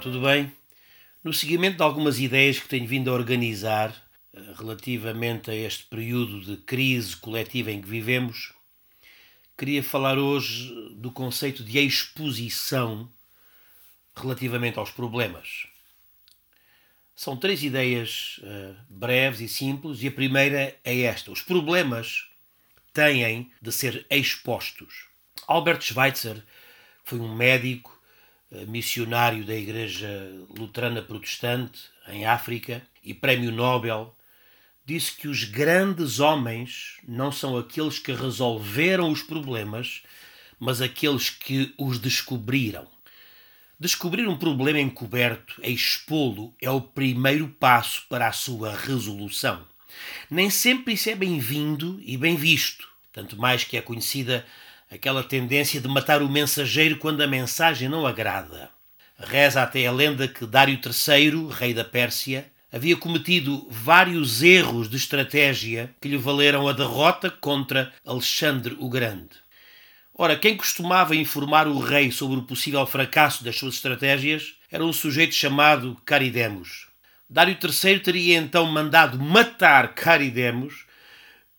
tudo bem? No seguimento de algumas ideias que tenho vindo a organizar eh, relativamente a este período de crise coletiva em que vivemos, queria falar hoje do conceito de exposição relativamente aos problemas. São três ideias uh, breves e simples, e a primeira é esta: os problemas têm de ser expostos. Albert Schweitzer foi um médico missionário da Igreja Luterana Protestante em África e Prémio Nobel, disse que os grandes homens não são aqueles que resolveram os problemas, mas aqueles que os descobriram. Descobrir um problema encoberto, expô-lo, é o primeiro passo para a sua resolução. Nem sempre isso é bem-vindo e bem visto, tanto mais que é conhecida aquela tendência de matar o mensageiro quando a mensagem não agrada. Reza até a lenda que Dário III, rei da Pérsia, havia cometido vários erros de estratégia que lhe valeram a derrota contra Alexandre o Grande. Ora, quem costumava informar o rei sobre o possível fracasso das suas estratégias era um sujeito chamado Caridemos. Dário III teria então mandado matar Caridemos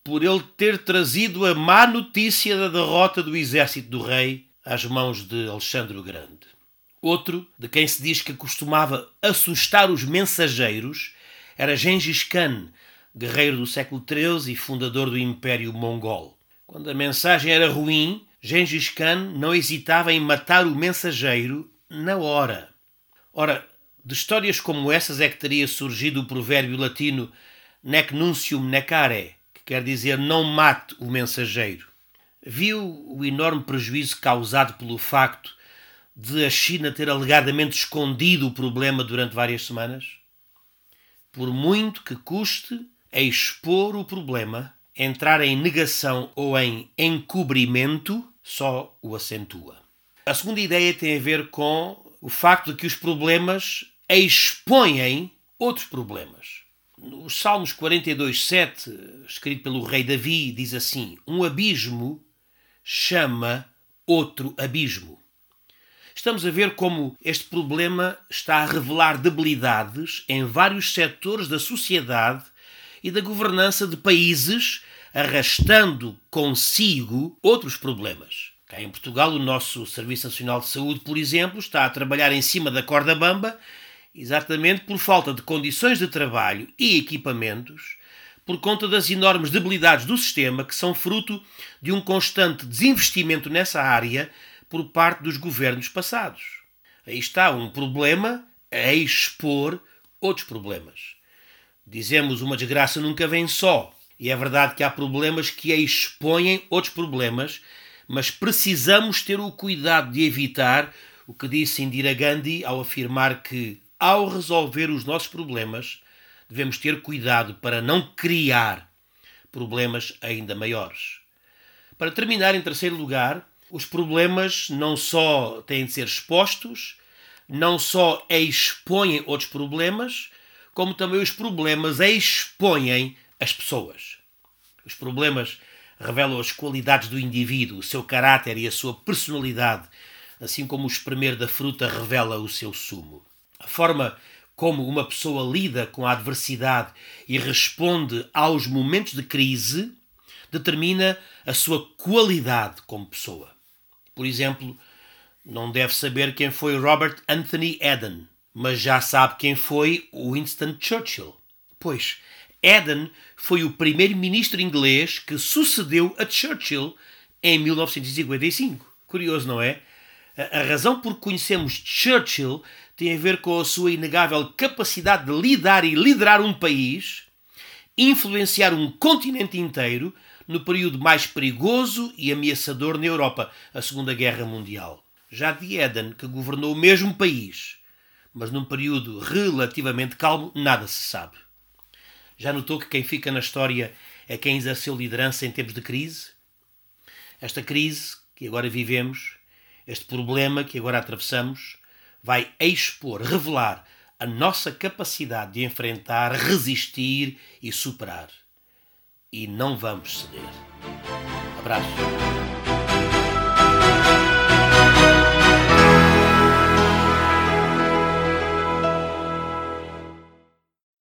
por ele ter trazido a má notícia da derrota do exército do rei às mãos de Alexandre o Grande. Outro, de quem se diz que costumava assustar os mensageiros, era Gengis Khan, guerreiro do século XIII e fundador do Império Mongol. Quando a mensagem era ruim, Gengis Khan não hesitava em matar o mensageiro na hora. Ora, de histórias como essas é que teria surgido o provérbio latino nec nuncium necare, quer dizer não mate o mensageiro. Viu o enorme prejuízo causado pelo facto de a China ter alegadamente escondido o problema durante várias semanas? Por muito que custe a expor o problema, entrar em negação ou em encobrimento só o acentua. A segunda ideia tem a ver com o facto de que os problemas expõem outros problemas. Os Salmos 42, 7, escrito pelo rei Davi, diz assim: Um abismo chama outro abismo. Estamos a ver como este problema está a revelar debilidades em vários setores da sociedade e da governança de países, arrastando consigo outros problemas. Cá em Portugal, o nosso Serviço Nacional de Saúde, por exemplo, está a trabalhar em cima da corda bamba exatamente por falta de condições de trabalho e equipamentos, por conta das enormes debilidades do sistema que são fruto de um constante desinvestimento nessa área por parte dos governos passados. Aí está um problema a expor outros problemas. Dizemos uma desgraça nunca vem só, e é verdade que há problemas que expõem outros problemas, mas precisamos ter o cuidado de evitar o que disse Indira Gandhi ao afirmar que ao resolver os nossos problemas, devemos ter cuidado para não criar problemas ainda maiores. Para terminar, em terceiro lugar, os problemas não só têm de ser expostos, não só expõem outros problemas, como também os problemas expõem as pessoas. Os problemas revelam as qualidades do indivíduo, o seu caráter e a sua personalidade, assim como o espremer da fruta revela o seu sumo a forma como uma pessoa lida com a adversidade e responde aos momentos de crise determina a sua qualidade como pessoa. Por exemplo, não deve saber quem foi Robert Anthony Eden, mas já sabe quem foi Winston Churchill. Pois, Eden foi o primeiro-ministro inglês que sucedeu a Churchill em 1955. Curioso, não é? A razão por que conhecemos Churchill tem a ver com a sua inegável capacidade de lidar e liderar um país, influenciar um continente inteiro no período mais perigoso e ameaçador na Europa, a Segunda Guerra Mundial. Já de Eden, que governou o mesmo país, mas num período relativamente calmo, nada se sabe. Já notou que quem fica na história é quem exerceu liderança em tempos de crise? Esta crise que agora vivemos, este problema que agora atravessamos, vai expor, revelar a nossa capacidade de enfrentar, resistir e superar. E não vamos ceder. Abraço.